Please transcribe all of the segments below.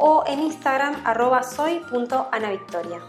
o en Instagram arroba soy.anavictoria.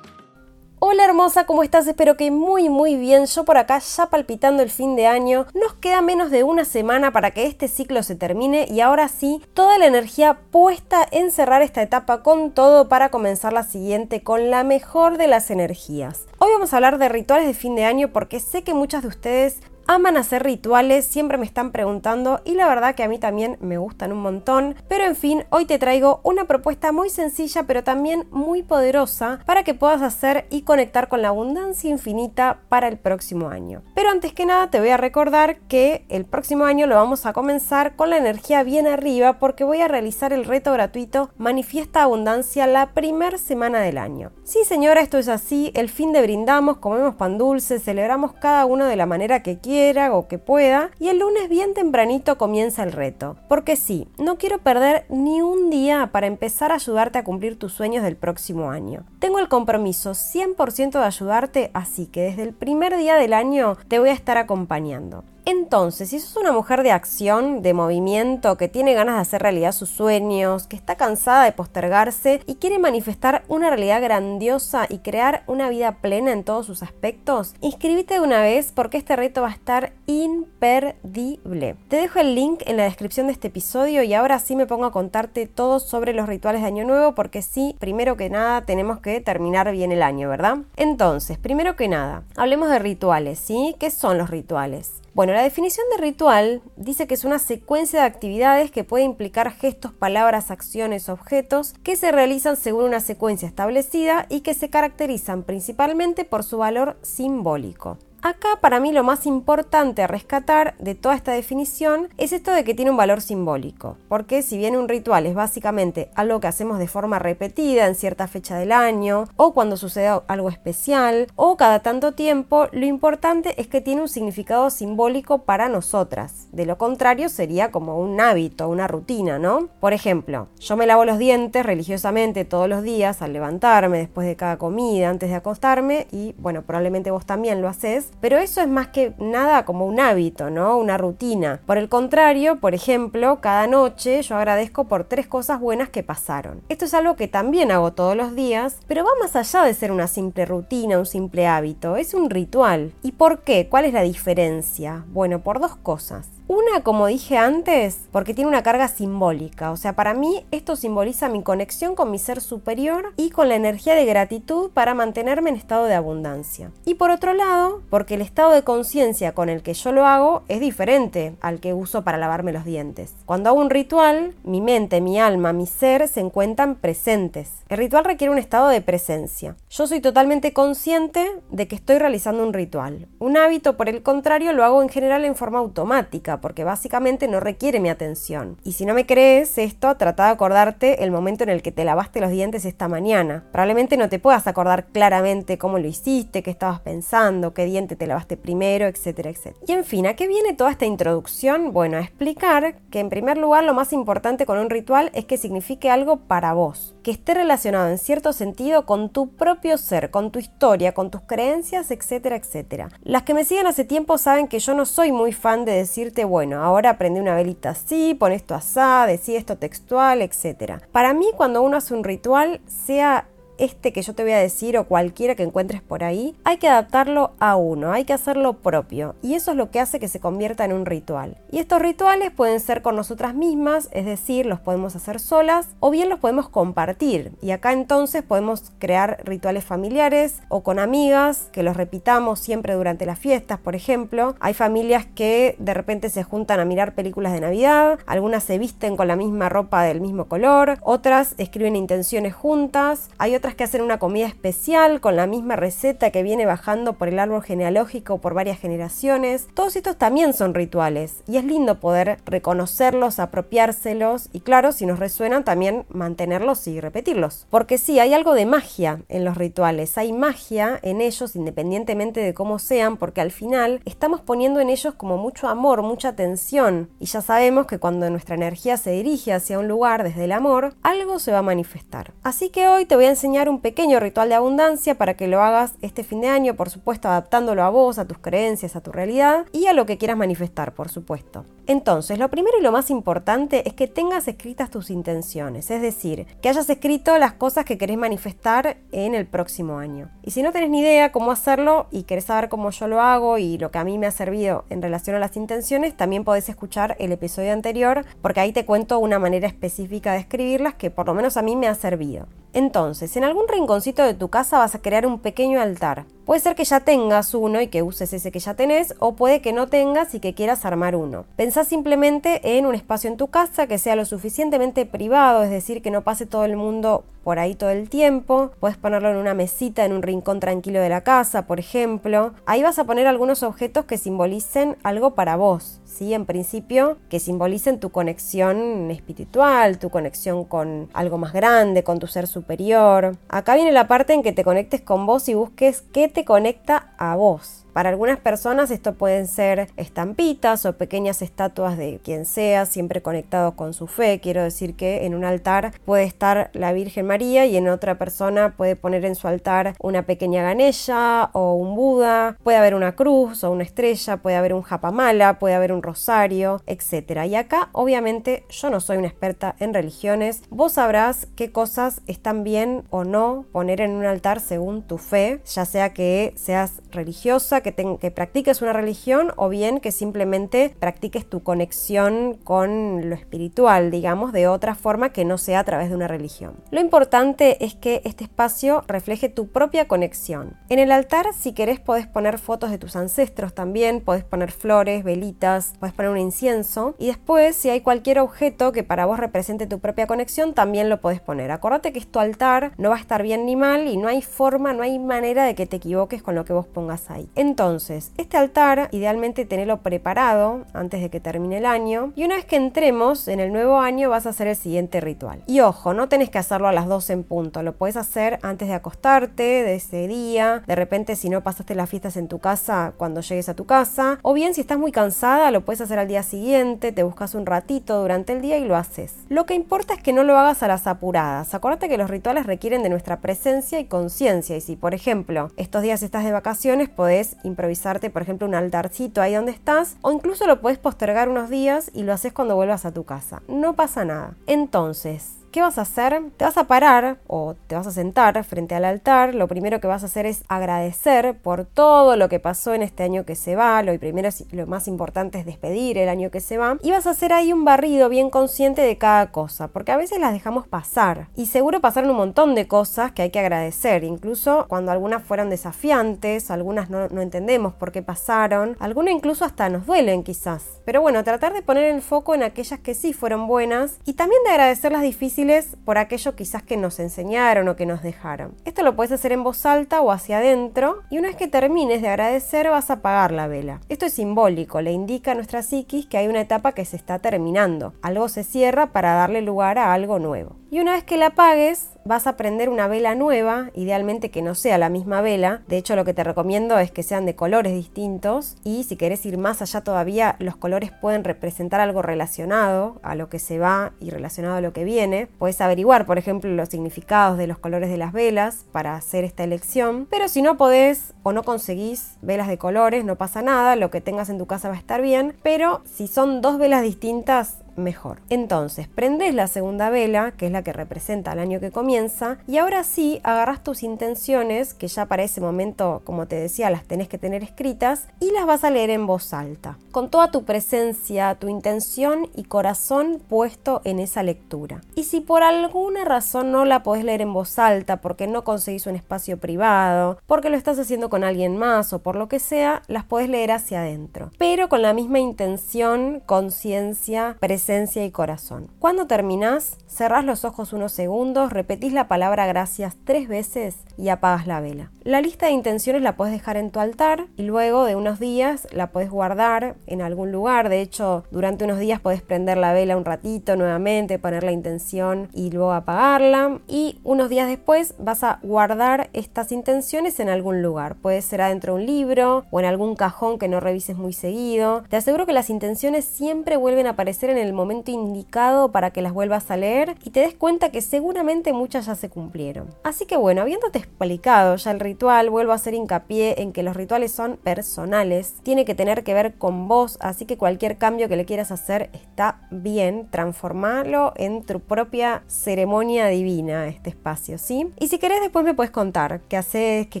Hola hermosa, ¿cómo estás? Espero que muy muy bien. Yo por acá ya palpitando el fin de año. Nos queda menos de una semana para que este ciclo se termine y ahora sí, toda la energía puesta en cerrar esta etapa con todo para comenzar la siguiente con la mejor de las energías. Hoy vamos a hablar de rituales de fin de año porque sé que muchas de ustedes aman hacer rituales, siempre me están preguntando y la verdad que a mí también me gustan un montón. Pero en fin, hoy te traigo una propuesta muy sencilla pero también muy poderosa para que puedas hacer y conectar con la abundancia infinita para el próximo año. Pero antes que nada te voy a recordar que el próximo año lo vamos a comenzar con la energía bien arriba porque voy a realizar el reto gratuito Manifiesta Abundancia la primera semana del año. Sí señora, esto es así, el fin de brindamos, comemos pan dulce, celebramos cada uno de la manera que quiera o que pueda y el lunes bien tempranito comienza el reto. Porque sí, no quiero perder ni un día para empezar a ayudarte a cumplir tus sueños del próximo año. Tengo el compromiso 100% de ayudarte, así que desde el primer día del año te voy a estar acompañando. Entonces, si sos una mujer de acción, de movimiento, que tiene ganas de hacer realidad sus sueños, que está cansada de postergarse y quiere manifestar una realidad grandiosa y crear una vida plena en todos sus aspectos, inscríbete de una vez porque este reto va a estar imperdible. Te dejo el link en la descripción de este episodio y ahora sí me pongo a contarte todo sobre los rituales de Año Nuevo porque sí, primero que nada tenemos que terminar bien el año, ¿verdad? Entonces, primero que nada, hablemos de rituales, ¿sí? ¿Qué son los rituales? Bueno, la definición de ritual dice que es una secuencia de actividades que puede implicar gestos, palabras, acciones, objetos que se realizan según una secuencia establecida y que se caracterizan principalmente por su valor simbólico. Acá para mí lo más importante a rescatar de toda esta definición es esto de que tiene un valor simbólico, porque si bien un ritual es básicamente algo que hacemos de forma repetida en cierta fecha del año, o cuando sucede algo especial, o cada tanto tiempo, lo importante es que tiene un significado simbólico para nosotras. De lo contrario sería como un hábito, una rutina, ¿no? Por ejemplo, yo me lavo los dientes religiosamente todos los días al levantarme, después de cada comida, antes de acostarme, y bueno, probablemente vos también lo haces pero eso es más que nada como un hábito, ¿no? Una rutina. Por el contrario, por ejemplo, cada noche yo agradezco por tres cosas buenas que pasaron. Esto es algo que también hago todos los días, pero va más allá de ser una simple rutina, un simple hábito, es un ritual. ¿Y por qué? ¿Cuál es la diferencia? Bueno, por dos cosas. Una, como dije antes, porque tiene una carga simbólica, o sea, para mí esto simboliza mi conexión con mi ser superior y con la energía de gratitud para mantenerme en estado de abundancia. Y por otro lado, porque el estado de conciencia con el que yo lo hago es diferente al que uso para lavarme los dientes. Cuando hago un ritual, mi mente, mi alma, mi ser se encuentran presentes. El ritual requiere un estado de presencia. Yo soy totalmente consciente de que estoy realizando un ritual. Un hábito, por el contrario, lo hago en general en forma automática porque básicamente no requiere mi atención. Y si no me crees esto, trata de acordarte el momento en el que te lavaste los dientes esta mañana. Probablemente no te puedas acordar claramente cómo lo hiciste, qué estabas pensando, qué diente te lavaste primero, etcétera, etcétera. Y en fin, ¿a qué viene toda esta introducción? Bueno, a explicar que en primer lugar lo más importante con un ritual es que signifique algo para vos, que esté relacionado en cierto sentido con tu propio ser, con tu historia, con tus creencias, etcétera, etcétera. Las que me siguen hace tiempo saben que yo no soy muy fan de decirte bueno, ahora prende una velita así, pon esto así, decí esto textual, etc. Para mí, cuando uno hace un ritual, sea este que yo te voy a decir o cualquiera que encuentres por ahí, hay que adaptarlo a uno, hay que hacerlo propio. Y eso es lo que hace que se convierta en un ritual. Y estos rituales pueden ser con nosotras mismas, es decir, los podemos hacer solas o bien los podemos compartir. Y acá entonces podemos crear rituales familiares o con amigas, que los repitamos siempre durante las fiestas, por ejemplo. Hay familias que de repente se juntan a mirar películas de Navidad, algunas se visten con la misma ropa del mismo color, otras escriben intenciones juntas, hay otras que hacen una comida especial con la misma receta que viene bajando por el árbol genealógico por varias generaciones. Todos estos también son rituales y es lindo poder reconocerlos, apropiárselos y claro, si nos resuenan también mantenerlos y repetirlos. Porque sí, hay algo de magia en los rituales, hay magia en ellos independientemente de cómo sean, porque al final estamos poniendo en ellos como mucho amor, mucha atención y ya sabemos que cuando nuestra energía se dirige hacia un lugar desde el amor, algo se va a manifestar. Así que hoy te voy a enseñar un pequeño ritual de abundancia para que lo hagas este fin de año, por supuesto adaptándolo a vos, a tus creencias, a tu realidad y a lo que quieras manifestar, por supuesto. Entonces, lo primero y lo más importante es que tengas escritas tus intenciones, es decir, que hayas escrito las cosas que querés manifestar en el próximo año. Y si no tenés ni idea cómo hacerlo y querés saber cómo yo lo hago y lo que a mí me ha servido en relación a las intenciones, también podés escuchar el episodio anterior porque ahí te cuento una manera específica de escribirlas que por lo menos a mí me ha servido. Entonces, en algún rinconcito de tu casa vas a crear un pequeño altar. Puede ser que ya tengas uno y que uses ese que ya tenés, o puede que no tengas y que quieras armar uno. Pensá simplemente en un espacio en tu casa que sea lo suficientemente privado, es decir, que no pase todo el mundo por ahí todo el tiempo. Puedes ponerlo en una mesita en un rincón tranquilo de la casa, por ejemplo. Ahí vas a poner algunos objetos que simbolicen algo para vos. ¿Sí? En principio, que simbolicen tu conexión espiritual, tu conexión con algo más grande, con tu ser superior. Acá viene la parte en que te conectes con vos y busques qué te conecta a vos. Para algunas personas esto pueden ser estampitas o pequeñas estatuas de quien sea, siempre conectados con su fe. Quiero decir que en un altar puede estar la Virgen María y en otra persona puede poner en su altar una pequeña ganella o un Buda. Puede haber una cruz o una estrella, puede haber un japamala, puede haber un rosario, etc. Y acá obviamente yo no soy una experta en religiones. Vos sabrás qué cosas están bien o no poner en un altar según tu fe, ya sea que seas religiosa, que, practiques una religión o bien que simplemente practiques tu conexión con lo espiritual, digamos, de otra forma que no sea a través de una religión. Lo importante es que este espacio refleje tu propia conexión. En el altar, si querés, podés poner fotos de tus ancestros también, podés poner flores, velitas, podés poner un incienso y después, si hay cualquier objeto que para vos represente tu propia conexión, también lo podés poner. Acordate que es tu altar, no va a estar bien ni mal y no hay forma, no hay manera de que te equivoques con lo que vos pongas ahí. Entonces, este altar, idealmente tenerlo preparado antes de que termine el año. Y una vez que entremos en el nuevo año, vas a hacer el siguiente ritual. Y ojo, no tenés que hacerlo a las 12 en punto. Lo puedes hacer antes de acostarte, de ese día. De repente, si no pasaste las fiestas en tu casa, cuando llegues a tu casa. O bien, si estás muy cansada, lo puedes hacer al día siguiente. Te buscas un ratito durante el día y lo haces. Lo que importa es que no lo hagas a las apuradas. Acuérdate que los rituales requieren de nuestra presencia y conciencia. Y si, por ejemplo, estos días estás de vacaciones, podés improvisarte, por ejemplo, un altarcito ahí donde estás, o incluso lo puedes postergar unos días y lo haces cuando vuelvas a tu casa. No pasa nada. Entonces, ¿Qué vas a hacer? Te vas a parar o te vas a sentar frente al altar. Lo primero que vas a hacer es agradecer por todo lo que pasó en este año que se va. Lo primero, lo más importante es despedir el año que se va. Y vas a hacer ahí un barrido bien consciente de cada cosa, porque a veces las dejamos pasar. Y seguro pasaron un montón de cosas que hay que agradecer, incluso cuando algunas fueron desafiantes, algunas no, no entendemos por qué pasaron, algunas incluso hasta nos duelen quizás. Pero bueno, tratar de poner el foco en aquellas que sí fueron buenas y también de agradecer las difíciles por aquello quizás que nos enseñaron o que nos dejaron. Esto lo puedes hacer en voz alta o hacia adentro y una vez que termines de agradecer vas a apagar la vela. Esto es simbólico, le indica a nuestra psiquis que hay una etapa que se está terminando. Algo se cierra para darle lugar a algo nuevo. Y una vez que la apagues, vas a prender una vela nueva, idealmente que no sea la misma vela. De hecho, lo que te recomiendo es que sean de colores distintos y si querés ir más allá todavía, los colores pueden representar algo relacionado a lo que se va y relacionado a lo que viene. Puedes averiguar, por ejemplo, los significados de los colores de las velas para hacer esta elección. Pero si no podés o no conseguís velas de colores, no pasa nada, lo que tengas en tu casa va a estar bien. Pero si son dos velas distintas, mejor. Entonces, prendes la segunda vela, que es la que representa el año que comienza, y ahora sí agarras tus intenciones, que ya para ese momento, como te decía, las tenés que tener escritas, y las vas a leer en voz alta, con toda tu presencia, tu intención y corazón puesto en esa lectura. Y si por alguna razón no la podés leer en voz alta, porque no conseguís un espacio privado, porque lo estás haciendo con alguien más o por lo que sea, las podés leer hacia adentro, pero con la misma intención, conciencia, presencia, esencia y corazón. Cuando terminás, cerrás los ojos unos segundos, repetís la palabra gracias tres veces y apagas la vela. La lista de intenciones la puedes dejar en tu altar y luego de unos días la puedes guardar en algún lugar. De hecho, durante unos días puedes prender la vela un ratito nuevamente, poner la intención y luego apagarla. Y unos días después vas a guardar estas intenciones en algún lugar. Puede ser adentro de un libro o en algún cajón que no revises muy seguido. Te aseguro que las intenciones siempre vuelven a aparecer en el momento indicado para que las vuelvas a leer y te des cuenta que seguramente muchas ya se cumplieron. Así que bueno, habiéndote explicado ya el ritual, vuelvo a hacer hincapié en que los rituales son personales, tiene que tener que ver con vos, así que cualquier cambio que le quieras hacer está bien, transformarlo en tu propia ceremonia divina, este espacio, ¿sí? Y si querés después me puedes contar qué haces, qué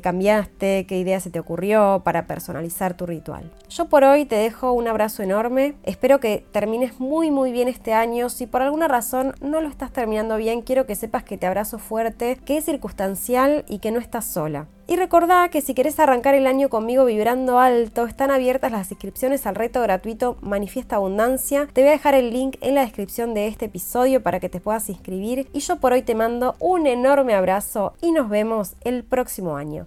cambiaste, qué idea se te ocurrió para personalizar tu ritual. Yo por hoy te dejo un abrazo enorme, espero que termines muy muy bien este año, si por alguna razón no lo estás terminando bien, quiero que sepas que te abrazo fuerte, que es circunstancial y que no estás sola. Y recordá que si querés arrancar el año conmigo vibrando alto, están abiertas las inscripciones al reto gratuito Manifiesta Abundancia. Te voy a dejar el link en la descripción de este episodio para que te puedas inscribir. Y yo por hoy te mando un enorme abrazo y nos vemos el próximo año.